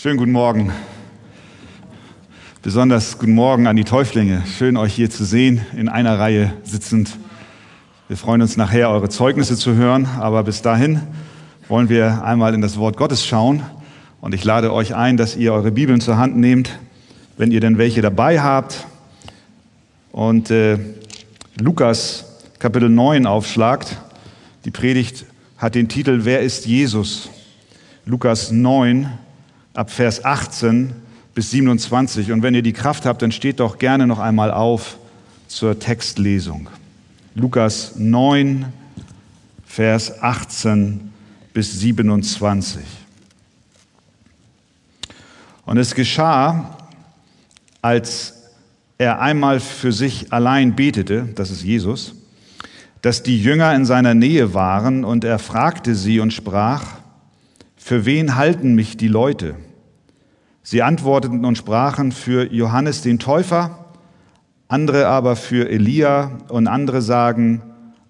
Schönen guten Morgen. Besonders guten Morgen an die Täuflinge. Schön, euch hier zu sehen, in einer Reihe sitzend. Wir freuen uns nachher, eure Zeugnisse zu hören, aber bis dahin wollen wir einmal in das Wort Gottes schauen. Und ich lade euch ein, dass ihr eure Bibeln zur Hand nehmt, wenn ihr denn welche dabei habt. Und äh, Lukas Kapitel 9 aufschlagt. Die Predigt hat den Titel Wer ist Jesus? Lukas 9 ab Vers 18 bis 27. Und wenn ihr die Kraft habt, dann steht doch gerne noch einmal auf zur Textlesung. Lukas 9, Vers 18 bis 27. Und es geschah, als er einmal für sich allein betete, das ist Jesus, dass die Jünger in seiner Nähe waren und er fragte sie und sprach, für wen halten mich die Leute? Sie antworteten und sprachen für Johannes den Täufer, andere aber für Elia und andere sagen,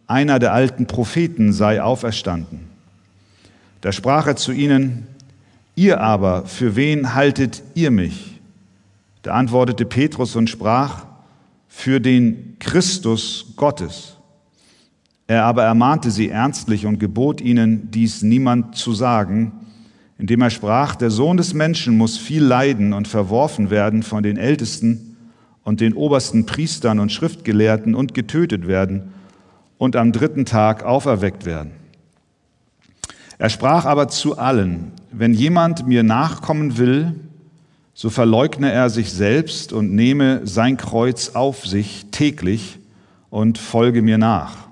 einer der alten Propheten sei auferstanden. Da sprach er zu ihnen, ihr aber, für wen haltet ihr mich? Da antwortete Petrus und sprach, für den Christus Gottes. Er aber ermahnte sie ernstlich und gebot ihnen, dies niemand zu sagen, indem er sprach, der Sohn des Menschen muss viel leiden und verworfen werden von den Ältesten und den obersten Priestern und Schriftgelehrten und getötet werden und am dritten Tag auferweckt werden. Er sprach aber zu allen, wenn jemand mir nachkommen will, so verleugne er sich selbst und nehme sein Kreuz auf sich täglich und folge mir nach.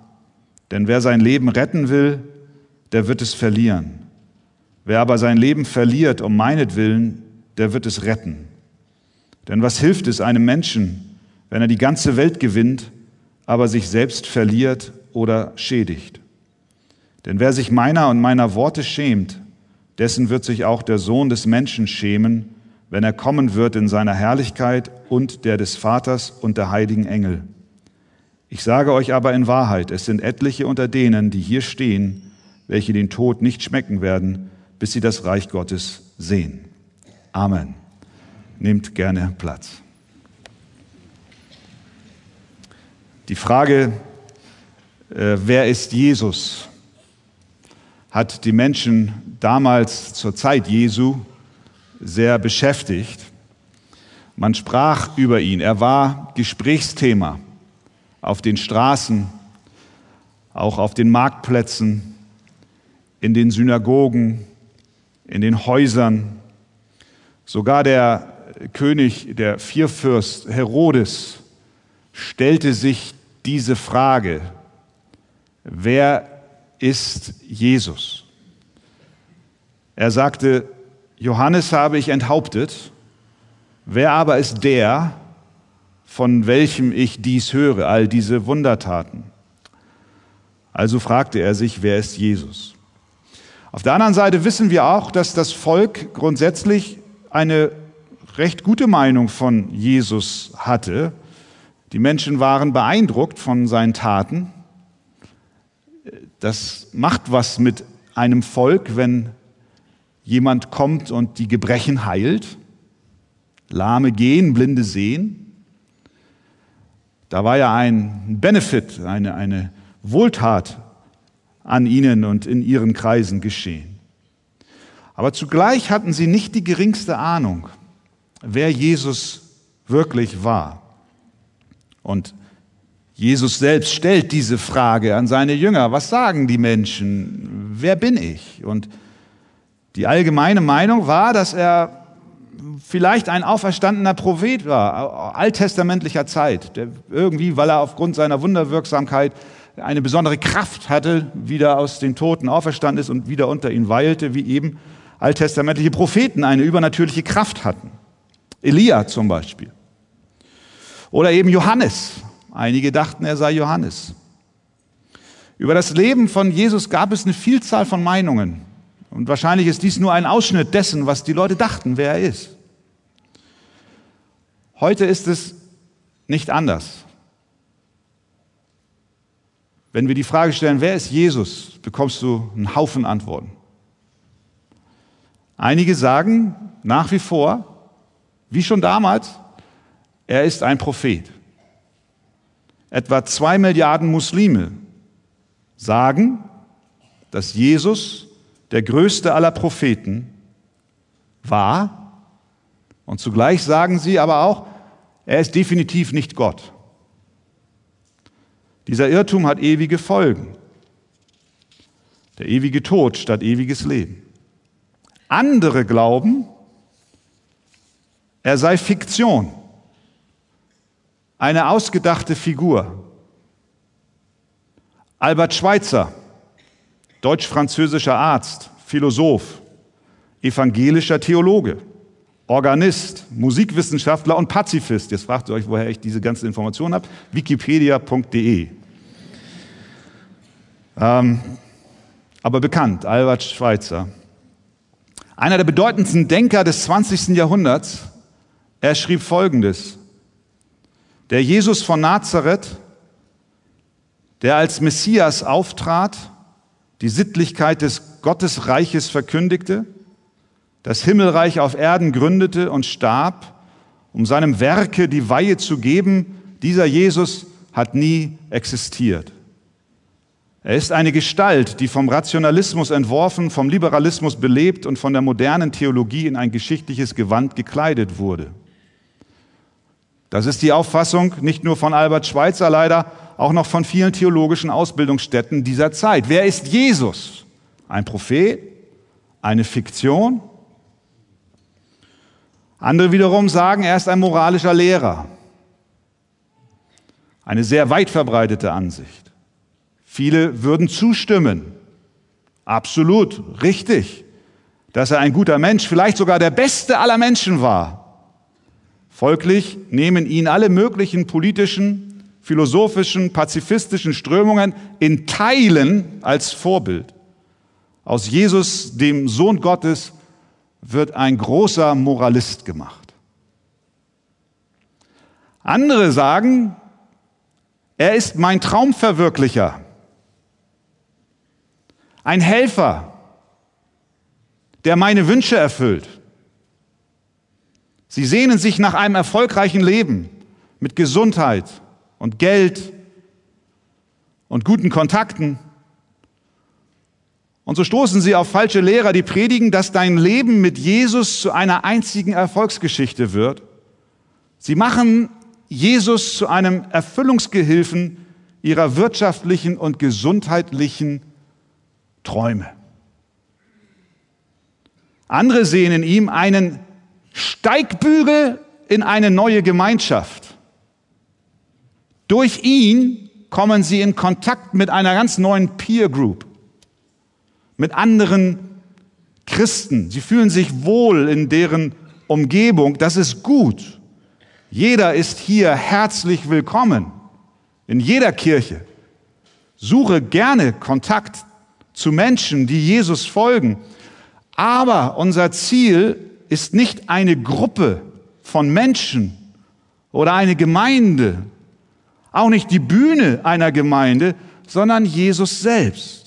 Denn wer sein Leben retten will, der wird es verlieren. Wer aber sein Leben verliert um meinetwillen, der wird es retten. Denn was hilft es einem Menschen, wenn er die ganze Welt gewinnt, aber sich selbst verliert oder schädigt? Denn wer sich meiner und meiner Worte schämt, dessen wird sich auch der Sohn des Menschen schämen, wenn er kommen wird in seiner Herrlichkeit und der des Vaters und der heiligen Engel. Ich sage euch aber in Wahrheit, es sind etliche unter denen, die hier stehen, welche den Tod nicht schmecken werden, bis sie das Reich Gottes sehen. Amen. Nehmt gerne Platz. Die Frage, äh, wer ist Jesus, hat die Menschen damals zur Zeit Jesu sehr beschäftigt. Man sprach über ihn. Er war Gesprächsthema auf den Straßen, auch auf den Marktplätzen, in den Synagogen, in den Häusern. Sogar der König, der Vierfürst Herodes, stellte sich diese Frage, wer ist Jesus? Er sagte, Johannes habe ich enthauptet, wer aber ist der, von welchem ich dies höre, all diese Wundertaten? Also fragte er sich, wer ist Jesus? Auf der anderen Seite wissen wir auch, dass das Volk grundsätzlich eine recht gute Meinung von Jesus hatte. Die Menschen waren beeindruckt von seinen Taten. Das macht was mit einem Volk, wenn jemand kommt und die Gebrechen heilt. Lahme gehen, Blinde sehen. Da war ja ein Benefit, eine, eine Wohltat an ihnen und in ihren Kreisen geschehen. Aber zugleich hatten sie nicht die geringste Ahnung, wer Jesus wirklich war. Und Jesus selbst stellt diese Frage an seine Jünger. Was sagen die Menschen? Wer bin ich? Und die allgemeine Meinung war, dass er vielleicht ein auferstandener Prophet war, alttestamentlicher Zeit, der irgendwie, weil er aufgrund seiner Wunderwirksamkeit eine besondere Kraft hatte, wieder aus den Toten auferstanden ist und wieder unter ihnen weilte, wie eben alttestamentliche Propheten eine übernatürliche Kraft hatten. Elia zum Beispiel. Oder eben Johannes. Einige dachten, er sei Johannes. Über das Leben von Jesus gab es eine Vielzahl von Meinungen. Und wahrscheinlich ist dies nur ein Ausschnitt dessen, was die Leute dachten, wer er ist. Heute ist es nicht anders. Wenn wir die Frage stellen, wer ist Jesus, bekommst du einen Haufen Antworten. Einige sagen, nach wie vor, wie schon damals, er ist ein Prophet. Etwa zwei Milliarden Muslime sagen, dass Jesus der größte aller Propheten war. Und zugleich sagen sie aber auch, er ist definitiv nicht Gott. Dieser Irrtum hat ewige Folgen. Der ewige Tod statt ewiges Leben. Andere glauben, er sei Fiktion, eine ausgedachte Figur. Albert Schweitzer, deutsch-französischer Arzt, Philosoph, evangelischer Theologe, Organist, Musikwissenschaftler und Pazifist. Jetzt fragt ihr euch, woher ich diese ganzen Informationen habe. Wikipedia.de. Ähm, aber bekannt, Albert Schweitzer. Einer der bedeutendsten Denker des 20. Jahrhunderts. Er schrieb Folgendes. Der Jesus von Nazareth, der als Messias auftrat, die Sittlichkeit des Gottesreiches verkündigte, das Himmelreich auf Erden gründete und starb, um seinem Werke die Weihe zu geben, dieser Jesus hat nie existiert. Er ist eine Gestalt, die vom Rationalismus entworfen, vom Liberalismus belebt und von der modernen Theologie in ein geschichtliches Gewand gekleidet wurde. Das ist die Auffassung nicht nur von Albert Schweitzer leider, auch noch von vielen theologischen Ausbildungsstätten dieser Zeit. Wer ist Jesus? Ein Prophet? Eine Fiktion? Andere wiederum sagen, er ist ein moralischer Lehrer. Eine sehr weit verbreitete Ansicht. Viele würden zustimmen. Absolut, richtig, dass er ein guter Mensch, vielleicht sogar der beste aller Menschen war. Folglich nehmen ihn alle möglichen politischen, philosophischen, pazifistischen Strömungen in Teilen als Vorbild. Aus Jesus, dem Sohn Gottes, wird ein großer Moralist gemacht. Andere sagen, er ist mein Traumverwirklicher, ein Helfer, der meine Wünsche erfüllt. Sie sehnen sich nach einem erfolgreichen Leben mit Gesundheit und Geld und guten Kontakten. Und so stoßen sie auf falsche Lehrer, die predigen, dass dein Leben mit Jesus zu einer einzigen Erfolgsgeschichte wird. Sie machen Jesus zu einem Erfüllungsgehilfen ihrer wirtschaftlichen und gesundheitlichen Träume. Andere sehen in ihm einen Steigbügel in eine neue Gemeinschaft. Durch ihn kommen sie in Kontakt mit einer ganz neuen Peer Group mit anderen Christen. Sie fühlen sich wohl in deren Umgebung. Das ist gut. Jeder ist hier herzlich willkommen. In jeder Kirche. Suche gerne Kontakt zu Menschen, die Jesus folgen. Aber unser Ziel ist nicht eine Gruppe von Menschen oder eine Gemeinde, auch nicht die Bühne einer Gemeinde, sondern Jesus selbst.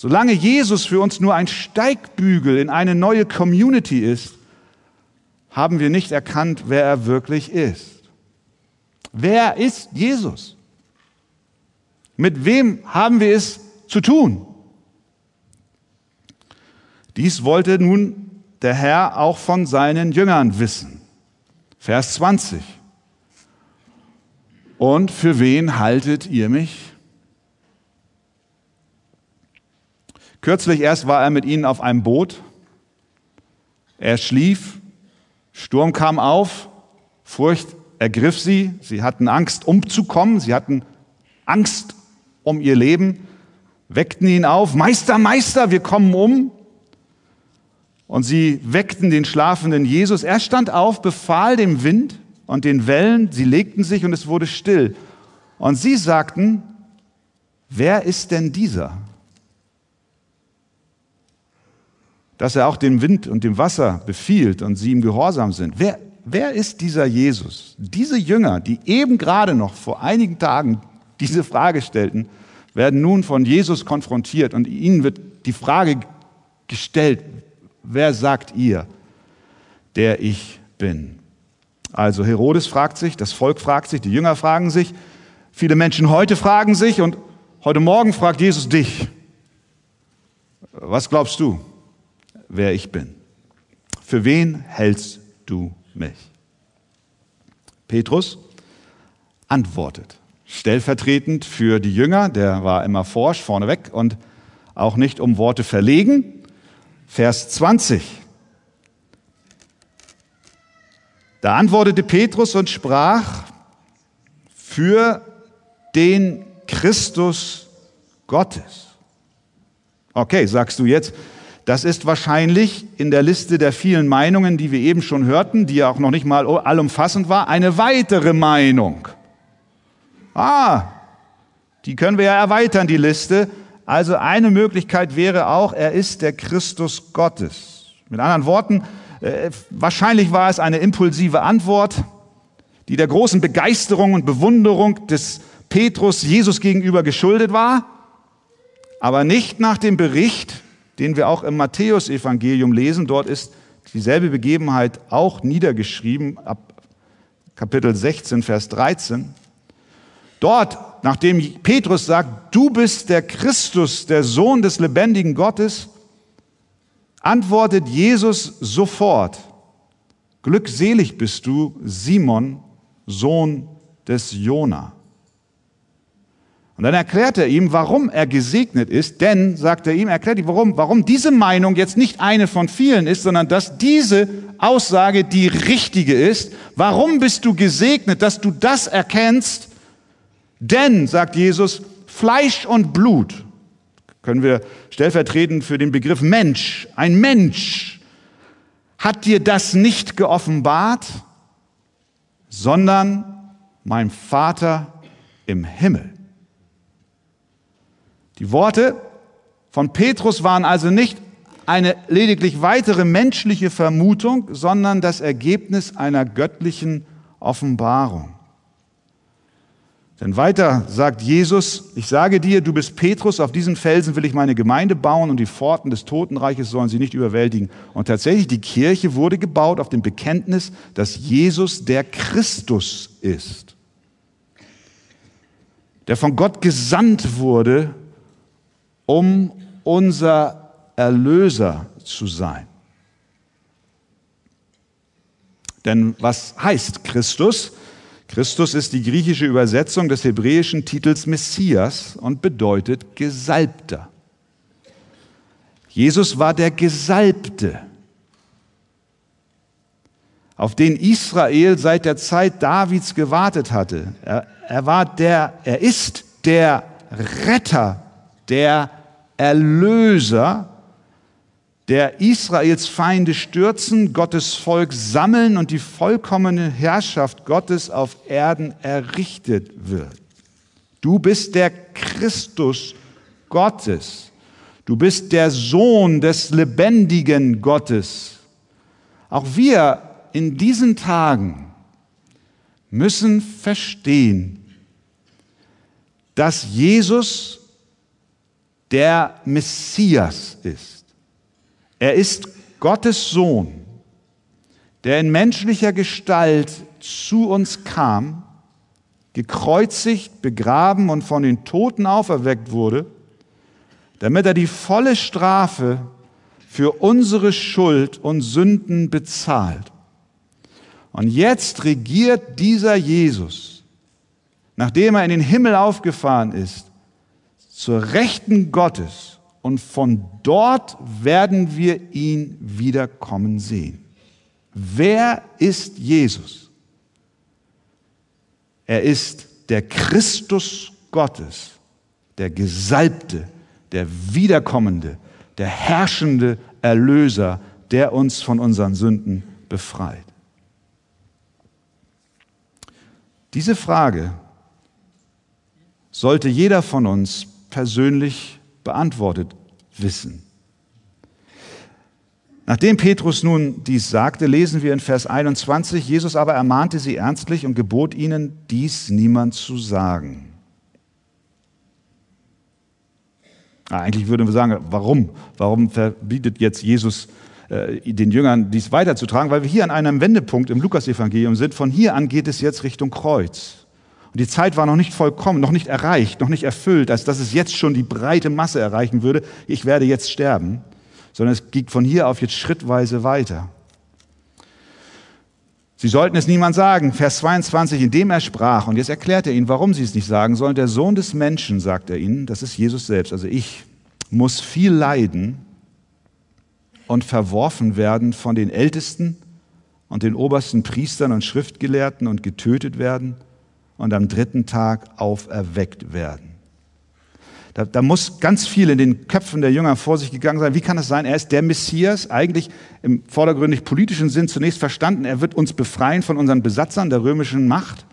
Solange Jesus für uns nur ein Steigbügel in eine neue Community ist, haben wir nicht erkannt, wer er wirklich ist. Wer ist Jesus? Mit wem haben wir es zu tun? Dies wollte nun der Herr auch von seinen Jüngern wissen. Vers 20. Und für wen haltet ihr mich Kürzlich erst war er mit ihnen auf einem Boot. Er schlief, Sturm kam auf, Furcht ergriff sie, sie hatten Angst umzukommen, sie hatten Angst um ihr Leben, weckten ihn auf, Meister, Meister, wir kommen um. Und sie weckten den schlafenden Jesus. Er stand auf, befahl dem Wind und den Wellen, sie legten sich und es wurde still. Und sie sagten, wer ist denn dieser? Dass er auch dem Wind und dem Wasser befiehlt und sie ihm gehorsam sind. Wer, wer ist dieser Jesus? Diese Jünger, die eben gerade noch vor einigen Tagen diese Frage stellten, werden nun von Jesus konfrontiert und ihnen wird die Frage gestellt, wer sagt ihr? der ich bin. Also Herodes fragt sich, das Volk fragt sich, die Jünger fragen sich, viele Menschen heute fragen sich und heute Morgen fragt Jesus dich, was glaubst du, wer ich bin? Für wen hältst du mich? Petrus antwortet, stellvertretend für die Jünger, der war immer forsch, vorneweg und auch nicht um Worte verlegen. Vers 20. Da antwortete Petrus und sprach, für den Christus Gottes. Okay, sagst du jetzt, das ist wahrscheinlich in der Liste der vielen Meinungen, die wir eben schon hörten, die ja auch noch nicht mal allumfassend war, eine weitere Meinung. Ah, die können wir ja erweitern, die Liste. Also eine Möglichkeit wäre auch, er ist der Christus Gottes. Mit anderen Worten, äh, wahrscheinlich war es eine impulsive Antwort, die der großen Begeisterung und Bewunderung des Petrus Jesus gegenüber geschuldet war, aber nicht nach dem Bericht, den wir auch im Matthäusevangelium lesen. Dort ist dieselbe Begebenheit auch niedergeschrieben, ab Kapitel 16, Vers 13. Dort, nachdem Petrus sagt, du bist der Christus, der Sohn des lebendigen Gottes, antwortet Jesus sofort, glückselig bist du, Simon, Sohn des Jona. Und dann erklärt er ihm, warum er gesegnet ist, denn, sagt er ihm, erklärt ihm, warum, warum diese Meinung jetzt nicht eine von vielen ist, sondern dass diese Aussage die richtige ist. Warum bist du gesegnet, dass du das erkennst? Denn, sagt Jesus, Fleisch und Blut, können wir stellvertretend für den Begriff Mensch, ein Mensch, hat dir das nicht geoffenbart, sondern mein Vater im Himmel. Die Worte von Petrus waren also nicht eine lediglich weitere menschliche Vermutung, sondern das Ergebnis einer göttlichen Offenbarung. Denn weiter sagt Jesus, ich sage dir, du bist Petrus, auf diesen Felsen will ich meine Gemeinde bauen und die Pforten des Totenreiches sollen sie nicht überwältigen. Und tatsächlich, die Kirche wurde gebaut auf dem Bekenntnis, dass Jesus der Christus ist, der von Gott gesandt wurde, um unser Erlöser zu sein. Denn was heißt Christus? Christus ist die griechische Übersetzung des hebräischen Titels Messias und bedeutet Gesalbter. Jesus war der Gesalbte, auf den Israel seit der Zeit Davids gewartet hatte. Er, er war der, er ist der Retter, der Erlöser, der Israels Feinde stürzen, Gottes Volk sammeln und die vollkommene Herrschaft Gottes auf Erden errichtet wird. Du bist der Christus Gottes. Du bist der Sohn des lebendigen Gottes. Auch wir in diesen Tagen müssen verstehen, dass Jesus der Messias ist. Er ist Gottes Sohn, der in menschlicher Gestalt zu uns kam, gekreuzigt, begraben und von den Toten auferweckt wurde, damit er die volle Strafe für unsere Schuld und Sünden bezahlt. Und jetzt regiert dieser Jesus, nachdem er in den Himmel aufgefahren ist, zur Rechten Gottes und von dort werden wir ihn wiederkommen sehen. Wer ist Jesus? Er ist der Christus Gottes, der Gesalbte, der Wiederkommende, der herrschende Erlöser, der uns von unseren Sünden befreit. Diese Frage sollte jeder von uns persönlich beantwortet wissen. Nachdem Petrus nun dies sagte, lesen wir in Vers 21, Jesus aber ermahnte sie ernstlich und gebot ihnen, dies niemand zu sagen. Eigentlich würden wir sagen, warum? Warum verbietet jetzt Jesus äh, den Jüngern dies weiterzutragen, weil wir hier an einem Wendepunkt im Lukasevangelium sind. Von hier an geht es jetzt Richtung Kreuz. Und die Zeit war noch nicht vollkommen, noch nicht erreicht, noch nicht erfüllt, als dass es jetzt schon die breite Masse erreichen würde. Ich werde jetzt sterben, sondern es geht von hier auf jetzt schrittweise weiter. Sie sollten es niemand sagen. Vers 22, indem er sprach, und jetzt erklärt er ihnen, warum sie es nicht sagen sollen. Der Sohn des Menschen, sagt er ihnen, das ist Jesus selbst, also ich, muss viel leiden und verworfen werden von den Ältesten und den obersten Priestern und Schriftgelehrten und getötet werden und am dritten Tag auferweckt werden. Da, da, muss ganz viel in den Köpfen der Jünger vor sich gegangen sein. Wie kann es sein? Er ist der Messias, eigentlich im vordergründig politischen Sinn zunächst verstanden. Er wird uns befreien von unseren Besatzern der römischen Macht.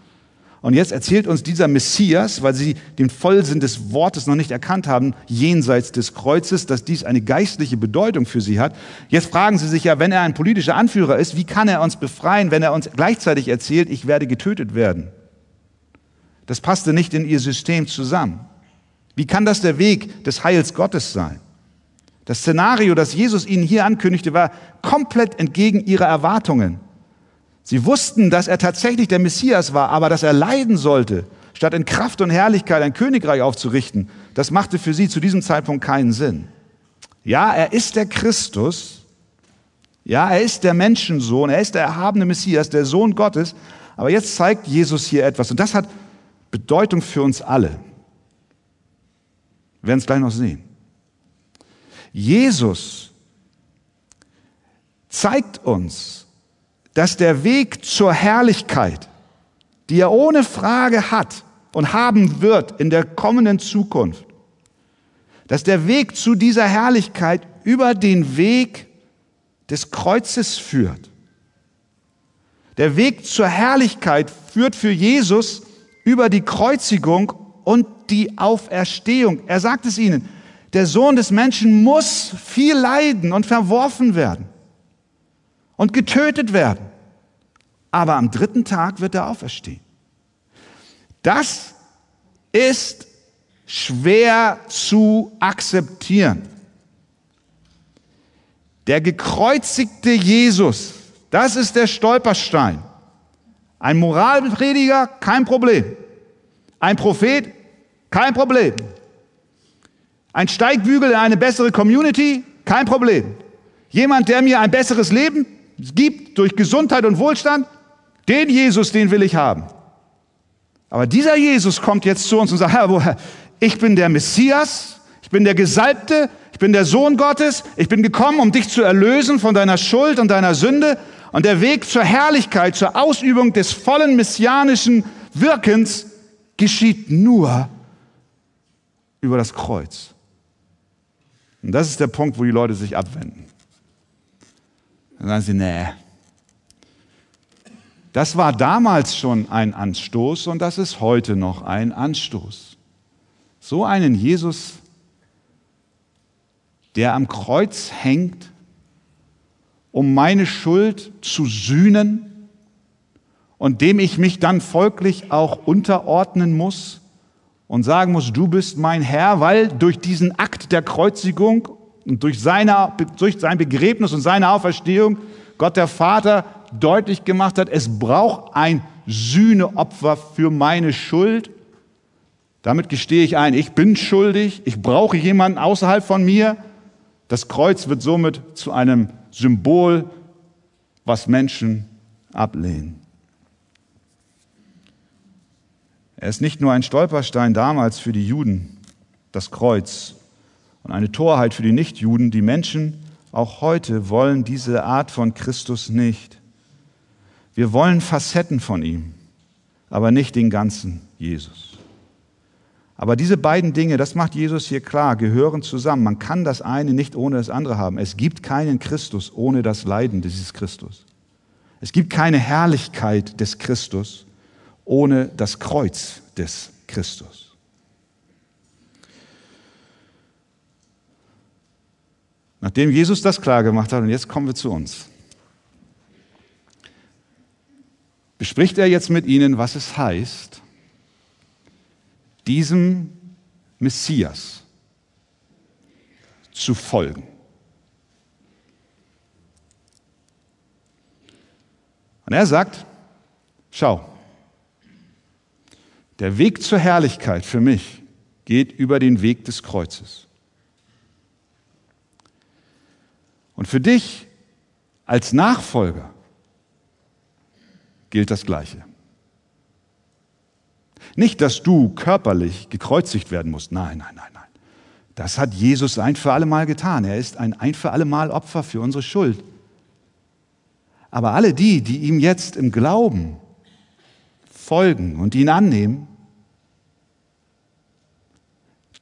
Und jetzt erzählt uns dieser Messias, weil sie den Vollsinn des Wortes noch nicht erkannt haben, jenseits des Kreuzes, dass dies eine geistliche Bedeutung für sie hat. Jetzt fragen sie sich ja, wenn er ein politischer Anführer ist, wie kann er uns befreien, wenn er uns gleichzeitig erzählt, ich werde getötet werden? Das passte nicht in ihr System zusammen. Wie kann das der Weg des Heils Gottes sein? Das Szenario, das Jesus ihnen hier ankündigte, war komplett entgegen ihrer Erwartungen. Sie wussten, dass er tatsächlich der Messias war, aber dass er leiden sollte, statt in Kraft und Herrlichkeit ein Königreich aufzurichten, das machte für sie zu diesem Zeitpunkt keinen Sinn. Ja, er ist der Christus, ja, er ist der Menschensohn, er ist der erhabene Messias, der Sohn Gottes, aber jetzt zeigt Jesus hier etwas und das hat Bedeutung für uns alle. Wir werden es gleich noch sehen. Jesus zeigt uns, dass der Weg zur Herrlichkeit, die er ohne Frage hat und haben wird in der kommenden Zukunft, dass der Weg zu dieser Herrlichkeit über den Weg des Kreuzes führt. Der Weg zur Herrlichkeit führt für Jesus über die Kreuzigung und die Auferstehung. Er sagt es ihnen, der Sohn des Menschen muss viel leiden und verworfen werden und getötet werden. Aber am dritten Tag wird er auferstehen. Das ist schwer zu akzeptieren. Der gekreuzigte Jesus, das ist der Stolperstein. Ein Moralprediger, kein Problem. Ein Prophet, kein Problem. Ein Steigbügel in eine bessere Community? Kein Problem. Jemand, der mir ein besseres Leben gibt durch Gesundheit und Wohlstand? Den Jesus, den will ich haben. Aber dieser Jesus kommt jetzt zu uns und sagt, Herr, ich bin der Messias, ich bin der Gesalbte, ich bin der Sohn Gottes, ich bin gekommen, um dich zu erlösen von deiner Schuld und deiner Sünde. Und der Weg zur Herrlichkeit, zur Ausübung des vollen messianischen Wirkens geschieht nur über das Kreuz. Und das ist der Punkt, wo die Leute sich abwenden. Dann sagen sie, nee. Das war damals schon ein Anstoß und das ist heute noch ein Anstoß. So einen Jesus, der am Kreuz hängt, um meine Schuld zu sühnen und dem ich mich dann folglich auch unterordnen muss, und sagen muss, du bist mein Herr, weil durch diesen Akt der Kreuzigung und durch, seine, durch sein Begräbnis und seine Auferstehung Gott der Vater deutlich gemacht hat, es braucht ein Sühneopfer für meine Schuld. Damit gestehe ich ein, ich bin schuldig, ich brauche jemanden außerhalb von mir. Das Kreuz wird somit zu einem Symbol, was Menschen ablehnen. Er ist nicht nur ein Stolperstein damals für die Juden, das Kreuz, und eine Torheit für die Nichtjuden. Die Menschen auch heute wollen diese Art von Christus nicht. Wir wollen Facetten von ihm, aber nicht den ganzen Jesus. Aber diese beiden Dinge, das macht Jesus hier klar, gehören zusammen. Man kann das eine nicht ohne das andere haben. Es gibt keinen Christus ohne das Leiden dieses Christus. Es gibt keine Herrlichkeit des Christus ohne das Kreuz des Christus. Nachdem Jesus das klar gemacht hat, und jetzt kommen wir zu uns, bespricht er jetzt mit ihnen, was es heißt, diesem Messias zu folgen. Und er sagt, schau, der Weg zur Herrlichkeit für mich geht über den Weg des Kreuzes. Und für dich als Nachfolger gilt das Gleiche. Nicht, dass du körperlich gekreuzigt werden musst. Nein, nein, nein, nein. Das hat Jesus ein für alle Mal getan. Er ist ein ein für alle Mal Opfer für unsere Schuld. Aber alle die, die ihm jetzt im Glauben folgen und ihn annehmen,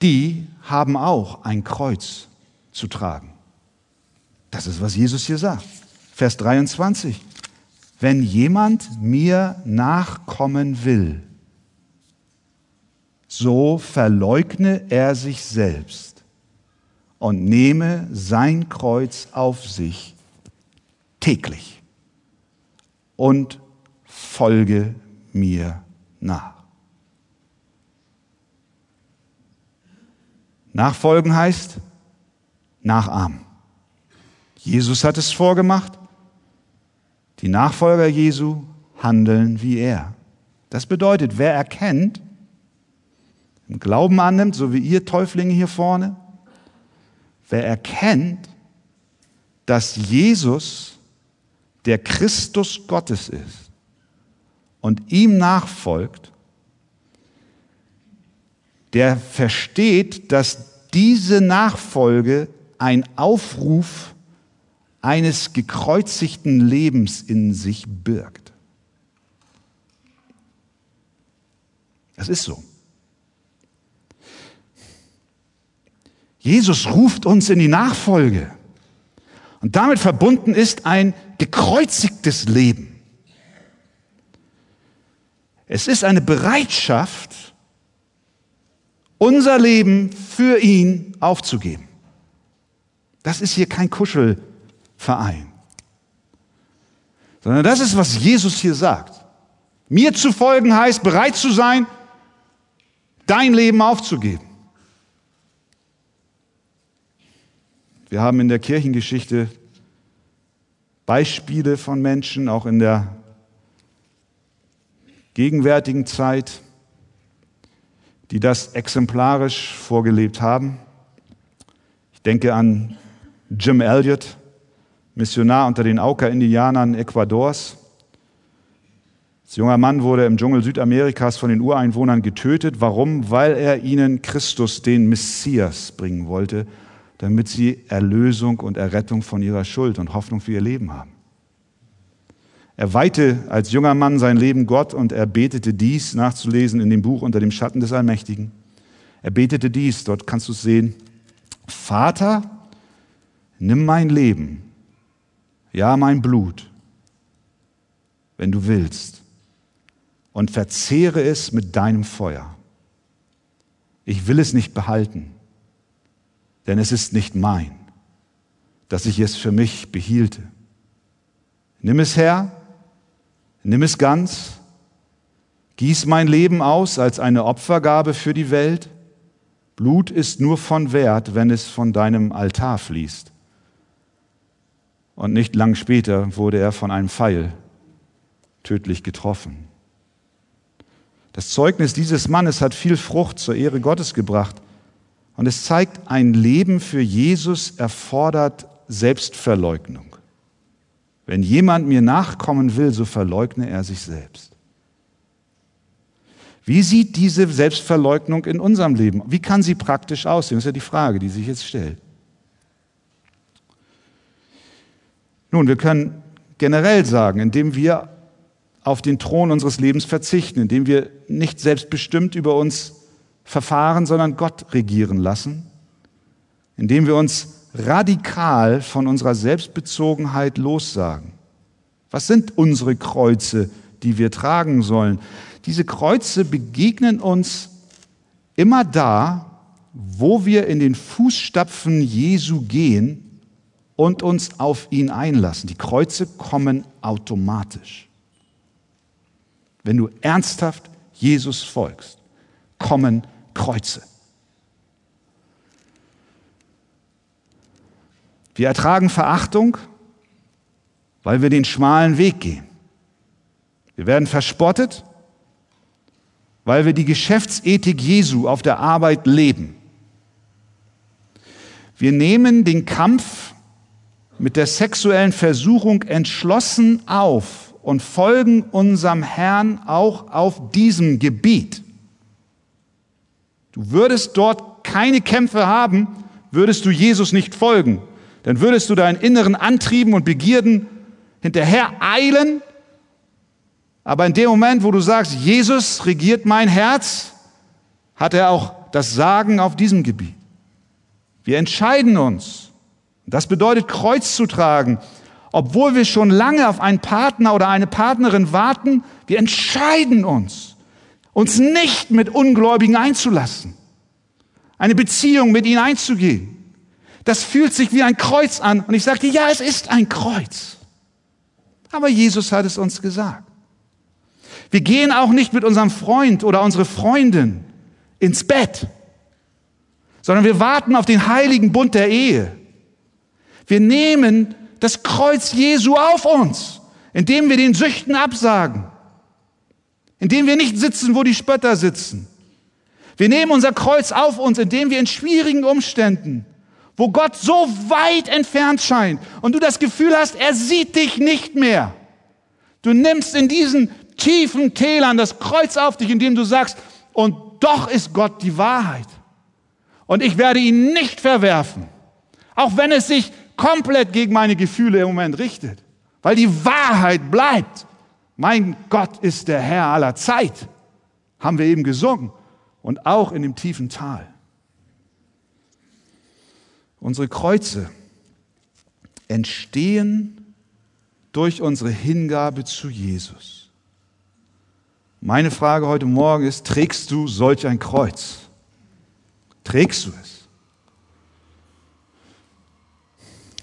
die haben auch ein Kreuz zu tragen. Das ist, was Jesus hier sagt. Vers 23. Wenn jemand mir nachkommen will, so verleugne er sich selbst und nehme sein Kreuz auf sich täglich und folge mir nach. Nachfolgen heißt nachahmen. Jesus hat es vorgemacht. Die Nachfolger Jesu handeln wie er. Das bedeutet, wer erkennt, im Glauben annimmt, so wie ihr Täuflinge hier vorne, wer erkennt, dass Jesus der Christus Gottes ist und ihm nachfolgt, der versteht, dass diese Nachfolge ein Aufruf eines gekreuzigten Lebens in sich birgt. Das ist so. Jesus ruft uns in die Nachfolge. Und damit verbunden ist ein gekreuzigtes Leben. Es ist eine Bereitschaft, unser Leben für ihn aufzugeben. Das ist hier kein Kuschelverein, sondern das ist, was Jesus hier sagt. Mir zu folgen heißt, bereit zu sein, dein Leben aufzugeben. Wir haben in der Kirchengeschichte Beispiele von Menschen, auch in der gegenwärtigen Zeit, die das exemplarisch vorgelebt haben. Ich denke an Jim Elliot, Missionar unter den Auca-Indianern Ecuadors. Als junger Mann wurde er im Dschungel Südamerikas von den Ureinwohnern getötet. Warum? Weil er ihnen Christus, den Messias, bringen wollte damit sie Erlösung und Errettung von ihrer Schuld und Hoffnung für ihr Leben haben. Er weihte als junger Mann sein Leben Gott und er betete dies, nachzulesen in dem Buch unter dem Schatten des Allmächtigen. Er betete dies, dort kannst du es sehen. Vater, nimm mein Leben, ja mein Blut, wenn du willst, und verzehre es mit deinem Feuer. Ich will es nicht behalten denn es ist nicht mein, dass ich es für mich behielte. Nimm es her, nimm es ganz, gieß mein Leben aus als eine Opfergabe für die Welt. Blut ist nur von Wert, wenn es von deinem Altar fließt. Und nicht lang später wurde er von einem Pfeil tödlich getroffen. Das Zeugnis dieses Mannes hat viel Frucht zur Ehre Gottes gebracht. Und es zeigt, ein Leben für Jesus erfordert Selbstverleugnung. Wenn jemand mir nachkommen will, so verleugne er sich selbst. Wie sieht diese Selbstverleugnung in unserem Leben? Wie kann sie praktisch aussehen? Das ist ja die Frage, die sich jetzt stellt. Nun, wir können generell sagen, indem wir auf den Thron unseres Lebens verzichten, indem wir nicht selbstbestimmt über uns verfahren, sondern Gott regieren lassen, indem wir uns radikal von unserer Selbstbezogenheit lossagen. Was sind unsere Kreuze, die wir tragen sollen? Diese Kreuze begegnen uns immer da, wo wir in den Fußstapfen Jesu gehen und uns auf ihn einlassen. Die Kreuze kommen automatisch. Wenn du ernsthaft Jesus folgst, kommen Kreuze. Wir ertragen Verachtung, weil wir den schmalen Weg gehen. Wir werden verspottet, weil wir die Geschäftsethik Jesu auf der Arbeit leben. Wir nehmen den Kampf mit der sexuellen Versuchung entschlossen auf und folgen unserem Herrn auch auf diesem Gebiet. Du würdest dort keine Kämpfe haben, würdest du Jesus nicht folgen. Dann würdest du deinen inneren Antrieben und Begierden hinterher eilen. Aber in dem Moment, wo du sagst, Jesus regiert mein Herz, hat er auch das Sagen auf diesem Gebiet. Wir entscheiden uns. Das bedeutet, Kreuz zu tragen. Obwohl wir schon lange auf einen Partner oder eine Partnerin warten, wir entscheiden uns, uns nicht mit Ungläubigen einzulassen, eine Beziehung mit ihnen einzugehen. Das fühlt sich wie ein Kreuz an. Und ich sagte, ja, es ist ein Kreuz. Aber Jesus hat es uns gesagt. Wir gehen auch nicht mit unserem Freund oder unserer Freundin ins Bett, sondern wir warten auf den heiligen Bund der Ehe. Wir nehmen das Kreuz Jesu auf uns, indem wir den Süchten absagen, indem wir nicht sitzen, wo die Spötter sitzen. Wir nehmen unser Kreuz auf uns, indem wir in schwierigen Umständen, wo Gott so weit entfernt scheint und du das Gefühl hast, er sieht dich nicht mehr. Du nimmst in diesen tiefen Tälern das Kreuz auf dich, indem du sagst, und doch ist Gott die Wahrheit. Und ich werde ihn nicht verwerfen, auch wenn es sich komplett gegen meine Gefühle im Moment richtet, weil die Wahrheit bleibt. Mein Gott ist der Herr aller Zeit, haben wir eben gesungen, und auch in dem tiefen Tal. Unsere Kreuze entstehen durch unsere Hingabe zu Jesus. Meine Frage heute Morgen ist, trägst du solch ein Kreuz? Trägst du es?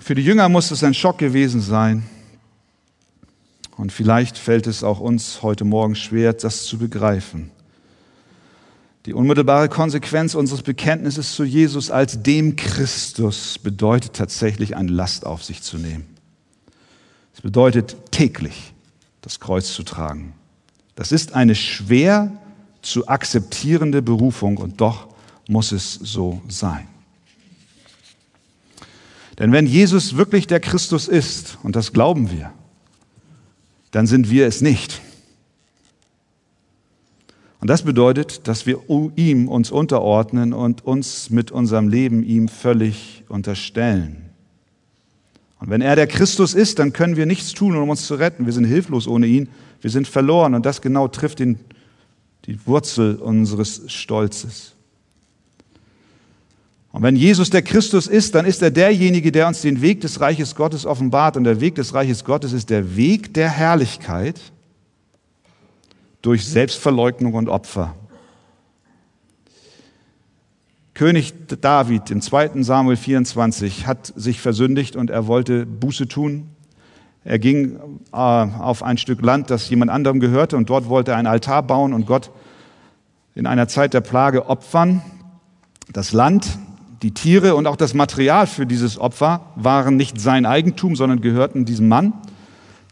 Für die Jünger muss es ein Schock gewesen sein. Und vielleicht fällt es auch uns heute Morgen schwer, das zu begreifen. Die unmittelbare Konsequenz unseres Bekenntnisses zu Jesus als dem Christus bedeutet tatsächlich eine Last auf sich zu nehmen. Es bedeutet täglich das Kreuz zu tragen. Das ist eine schwer zu akzeptierende Berufung und doch muss es so sein. Denn wenn Jesus wirklich der Christus ist, und das glauben wir, dann sind wir es nicht. Und das bedeutet, dass wir ihm uns unterordnen und uns mit unserem Leben ihm völlig unterstellen. Und wenn er der Christus ist, dann können wir nichts tun, um uns zu retten. Wir sind hilflos ohne ihn. Wir sind verloren. Und das genau trifft den, die Wurzel unseres Stolzes. Und wenn Jesus der Christus ist, dann ist er derjenige, der uns den Weg des Reiches Gottes offenbart. Und der Weg des Reiches Gottes ist der Weg der Herrlichkeit durch Selbstverleugnung und Opfer. König David im 2. Samuel 24 hat sich versündigt und er wollte Buße tun. Er ging äh, auf ein Stück Land, das jemand anderem gehörte und dort wollte er einen Altar bauen und Gott in einer Zeit der Plage opfern. Das Land die Tiere und auch das Material für dieses Opfer waren nicht sein Eigentum, sondern gehörten diesem Mann.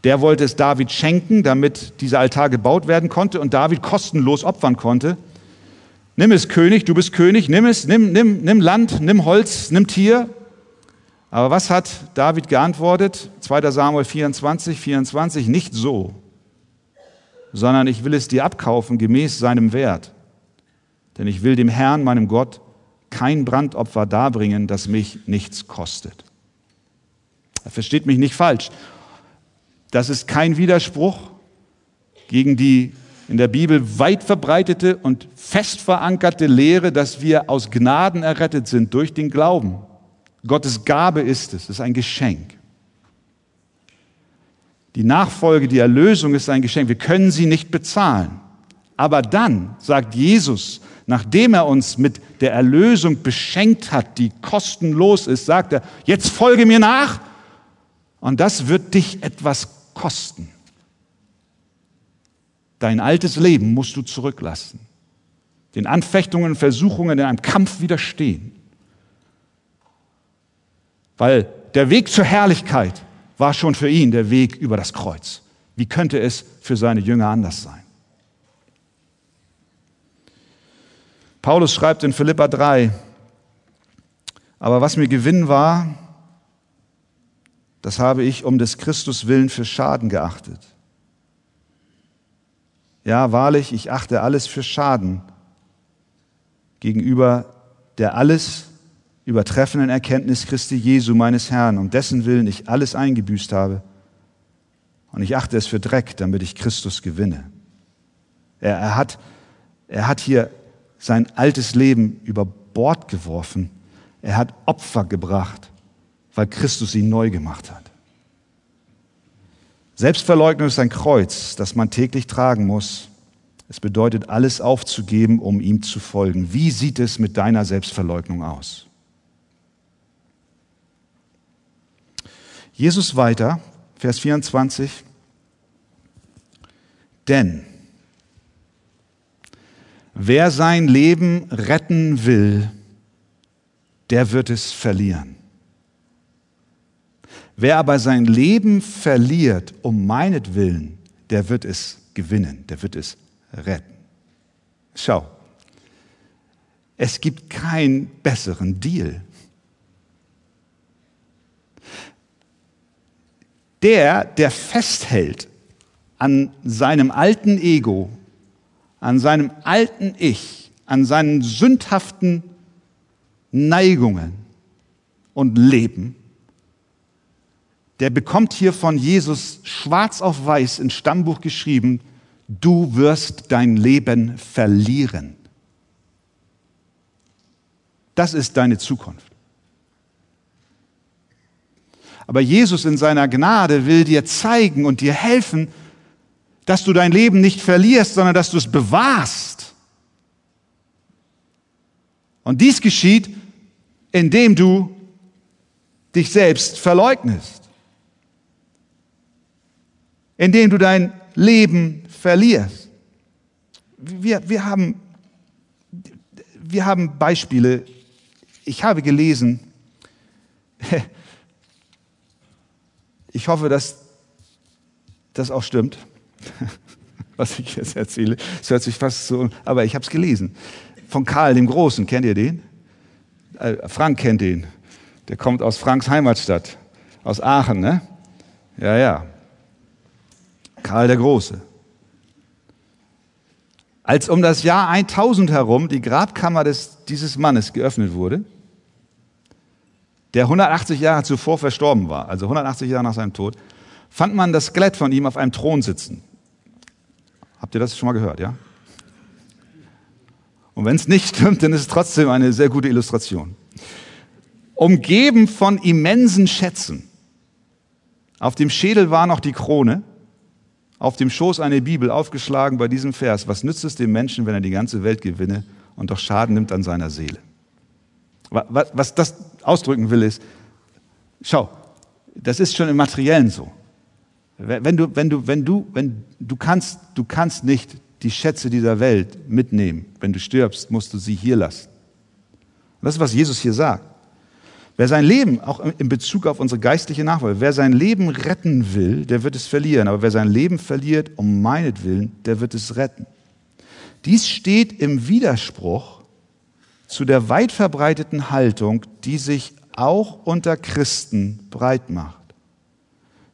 Der wollte es David schenken, damit dieser Altar gebaut werden konnte und David kostenlos opfern konnte. Nimm es, König, du bist König, nimm es, nimm, nimm, nimm Land, nimm Holz, nimm Tier. Aber was hat David geantwortet? 2. Samuel 24, 24, nicht so, sondern ich will es dir abkaufen gemäß seinem Wert. Denn ich will dem Herrn, meinem Gott, kein Brandopfer darbringen, das mich nichts kostet. Er versteht mich nicht falsch. Das ist kein Widerspruch gegen die in der Bibel weit verbreitete und fest verankerte Lehre, dass wir aus Gnaden errettet sind durch den Glauben. Gottes Gabe ist es, es ist ein Geschenk. Die Nachfolge, die Erlösung ist ein Geschenk. Wir können sie nicht bezahlen. Aber dann sagt Jesus, nachdem er uns mit der Erlösung beschenkt hat, die kostenlos ist, sagt er, jetzt folge mir nach und das wird dich etwas kosten. Dein altes Leben musst du zurücklassen, den Anfechtungen und Versuchungen in einem Kampf widerstehen, weil der Weg zur Herrlichkeit war schon für ihn der Weg über das Kreuz. Wie könnte es für seine Jünger anders sein? Paulus schreibt in Philippa 3, aber was mir Gewinn war, das habe ich um des Christus willen für Schaden geachtet. Ja, wahrlich, ich achte alles für Schaden gegenüber der alles übertreffenden Erkenntnis Christi Jesu, meines Herrn, um dessen Willen ich alles eingebüßt habe. Und ich achte es für Dreck, damit ich Christus gewinne. Er, er, hat, er hat hier sein altes Leben über Bord geworfen. Er hat Opfer gebracht, weil Christus ihn neu gemacht hat. Selbstverleugnung ist ein Kreuz, das man täglich tragen muss. Es bedeutet, alles aufzugeben, um ihm zu folgen. Wie sieht es mit deiner Selbstverleugnung aus? Jesus weiter, Vers 24. Denn wer sein Leben retten will, der wird es verlieren. Wer aber sein Leben verliert um meinetwillen, der wird es gewinnen, der wird es retten. Schau, es gibt keinen besseren Deal. Der, der festhält an seinem alten Ego, an seinem alten Ich, an seinen sündhaften Neigungen und Leben, der bekommt hier von Jesus schwarz auf weiß ins Stammbuch geschrieben, du wirst dein Leben verlieren. Das ist deine Zukunft. Aber Jesus in seiner Gnade will dir zeigen und dir helfen, dass du dein Leben nicht verlierst, sondern dass du es bewahrst. Und dies geschieht, indem du dich selbst verleugnest, indem du dein Leben verlierst. Wir, wir, haben, wir haben Beispiele. Ich habe gelesen, ich hoffe, dass das auch stimmt, was ich jetzt erzähle. Es hört sich fast so, aber ich habe es gelesen. Von Karl dem Großen, kennt ihr den? Äh, Frank kennt den. Der kommt aus Franks Heimatstadt, aus Aachen, ne? Ja, ja. Karl der Große. Als um das Jahr 1000 herum die Grabkammer des, dieses Mannes geöffnet wurde, der 180 Jahre zuvor verstorben war, also 180 Jahre nach seinem Tod, fand man das Skelett von ihm auf einem Thron sitzen. Habt ihr das schon mal gehört, ja? Und wenn es nicht stimmt, dann ist es trotzdem eine sehr gute Illustration. Umgeben von immensen Schätzen. Auf dem Schädel war noch die Krone auf dem Schoß eine Bibel aufgeschlagen bei diesem Vers. Was nützt es dem Menschen, wenn er die ganze Welt gewinne und doch Schaden nimmt an seiner Seele? Was das ausdrücken will, ist, schau, das ist schon im Materiellen so. Wenn du, wenn du, wenn du, wenn du kannst, du kannst nicht die Schätze dieser Welt mitnehmen. Wenn du stirbst, musst du sie hier lassen. Das ist, was Jesus hier sagt. Wer sein Leben, auch in Bezug auf unsere geistliche Nachfolge, wer sein Leben retten will, der wird es verlieren. Aber wer sein Leben verliert um meinetwillen, der wird es retten. Dies steht im Widerspruch zu der weit verbreiteten Haltung, die sich auch unter Christen breit macht.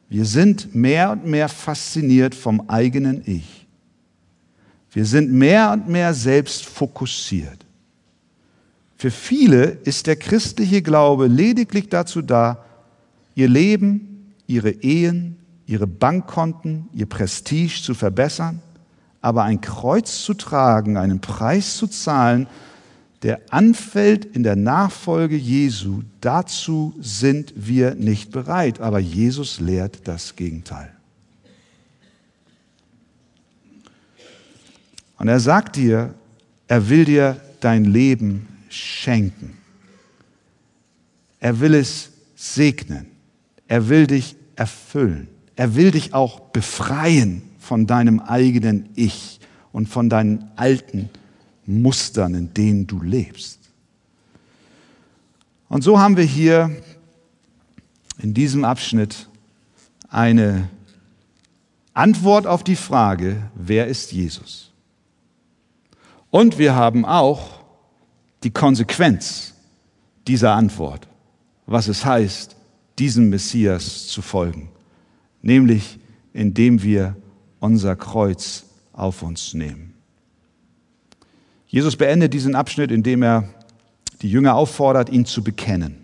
Wir sind mehr und mehr fasziniert vom eigenen Ich. Wir sind mehr und mehr selbst fokussiert. Für viele ist der christliche Glaube lediglich dazu da, ihr Leben, ihre Ehen, ihre Bankkonten, ihr Prestige zu verbessern, aber ein Kreuz zu tragen, einen Preis zu zahlen, der anfällt in der Nachfolge Jesu, dazu sind wir nicht bereit. Aber Jesus lehrt das Gegenteil. Und er sagt dir, er will dir dein Leben schenken. Er will es segnen. Er will dich erfüllen. Er will dich auch befreien von deinem eigenen Ich und von deinen alten Mustern, in denen du lebst. Und so haben wir hier in diesem Abschnitt eine, Antwort auf die Frage, wer ist Jesus? Und wir haben auch die Konsequenz dieser Antwort, was es heißt, diesem Messias zu folgen, nämlich indem wir unser Kreuz auf uns nehmen. Jesus beendet diesen Abschnitt, indem er die Jünger auffordert, ihn zu bekennen.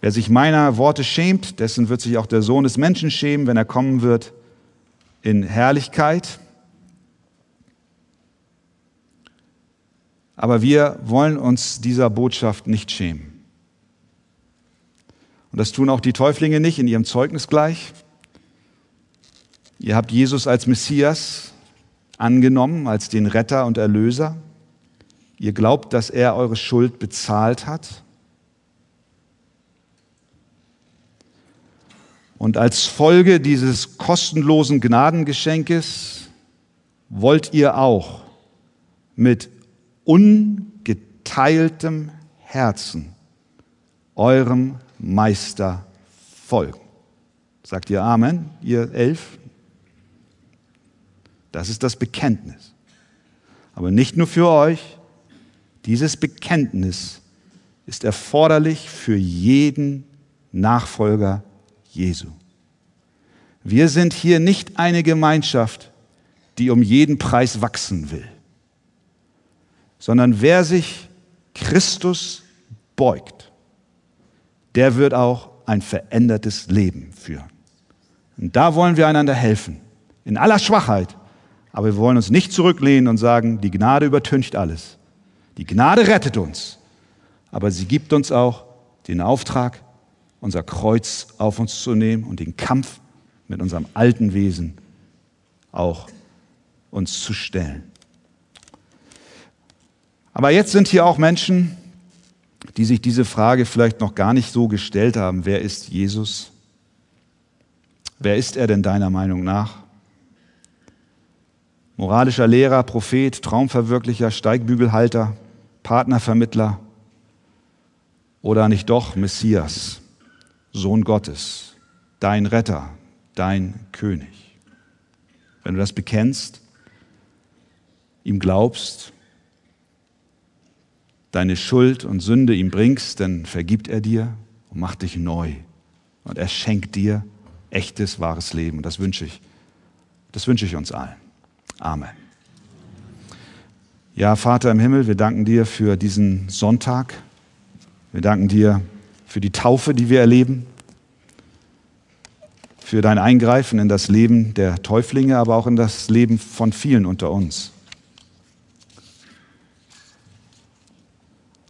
Wer sich meiner Worte schämt, dessen wird sich auch der Sohn des Menschen schämen, wenn er kommen wird in Herrlichkeit. Aber wir wollen uns dieser Botschaft nicht schämen. Und das tun auch die Täuflinge nicht in ihrem Zeugnis gleich. Ihr habt Jesus als Messias angenommen, als den Retter und Erlöser. Ihr glaubt, dass er eure Schuld bezahlt hat. Und als Folge dieses kostenlosen Gnadengeschenkes wollt ihr auch mit ungeteiltem Herzen eurem Meister folgen. Sagt ihr Amen, ihr elf? Das ist das Bekenntnis. Aber nicht nur für euch. Dieses Bekenntnis ist erforderlich für jeden Nachfolger Jesu. Wir sind hier nicht eine Gemeinschaft, die um jeden Preis wachsen will, sondern wer sich Christus beugt, der wird auch ein verändertes Leben führen. Und da wollen wir einander helfen, in aller Schwachheit, aber wir wollen uns nicht zurücklehnen und sagen, die Gnade übertüncht alles. Die Gnade rettet uns, aber sie gibt uns auch den Auftrag, unser Kreuz auf uns zu nehmen und den Kampf mit unserem alten Wesen auch uns zu stellen. Aber jetzt sind hier auch Menschen, die sich diese Frage vielleicht noch gar nicht so gestellt haben. Wer ist Jesus? Wer ist er denn deiner Meinung nach? Moralischer Lehrer, Prophet, Traumverwirklicher, Steigbügelhalter, Partnervermittler oder nicht doch Messias? Sohn Gottes, dein Retter, dein König. Wenn du das bekennst, ihm glaubst, deine Schuld und Sünde ihm bringst, dann vergibt er dir und macht dich neu. Und er schenkt dir echtes, wahres Leben. Und das wünsche ich. Das wünsche ich uns allen. Amen. Ja, Vater im Himmel, wir danken dir für diesen Sonntag. Wir danken dir für die Taufe, die wir erleben, für dein Eingreifen in das Leben der Täuflinge, aber auch in das Leben von vielen unter uns.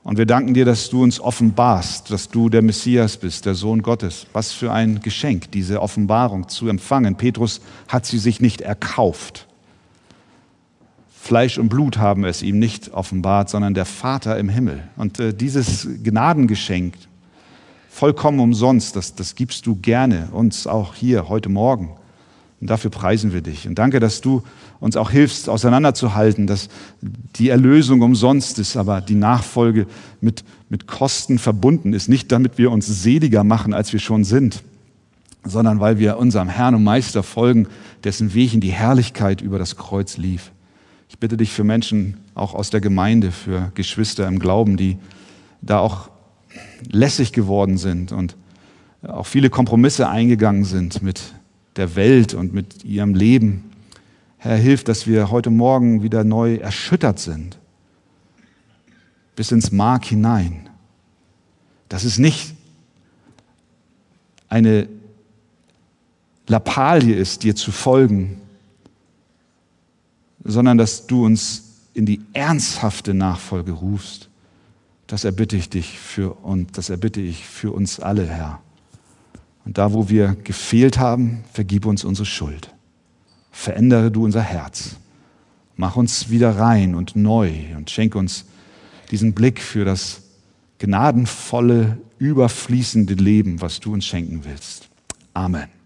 Und wir danken dir, dass du uns offenbarst, dass du der Messias bist, der Sohn Gottes. Was für ein Geschenk, diese Offenbarung zu empfangen. Petrus hat sie sich nicht erkauft. Fleisch und Blut haben es ihm nicht offenbart, sondern der Vater im Himmel. Und äh, dieses Gnadengeschenk, vollkommen umsonst, das, das gibst du gerne uns auch hier heute Morgen. Und dafür preisen wir dich. Und danke, dass du uns auch hilfst, auseinanderzuhalten, dass die Erlösung umsonst ist, aber die Nachfolge mit, mit Kosten verbunden ist. Nicht damit wir uns seliger machen, als wir schon sind, sondern weil wir unserem Herrn und Meister folgen, dessen Weg in die Herrlichkeit über das Kreuz lief. Ich bitte dich für Menschen auch aus der Gemeinde, für Geschwister im Glauben, die da auch lässig geworden sind und auch viele Kompromisse eingegangen sind mit der Welt und mit ihrem Leben. Herr, hilf, dass wir heute Morgen wieder neu erschüttert sind, bis ins Mark hinein. Dass es nicht eine Lappalie ist, dir zu folgen, sondern dass du uns in die ernsthafte Nachfolge rufst. Das erbitte ich dich für und das erbitte ich für uns alle, Herr. Und da, wo wir gefehlt haben, vergib uns unsere Schuld. Verändere du unser Herz. Mach uns wieder rein und neu und schenk uns diesen Blick für das gnadenvolle, überfließende Leben, was du uns schenken willst. Amen.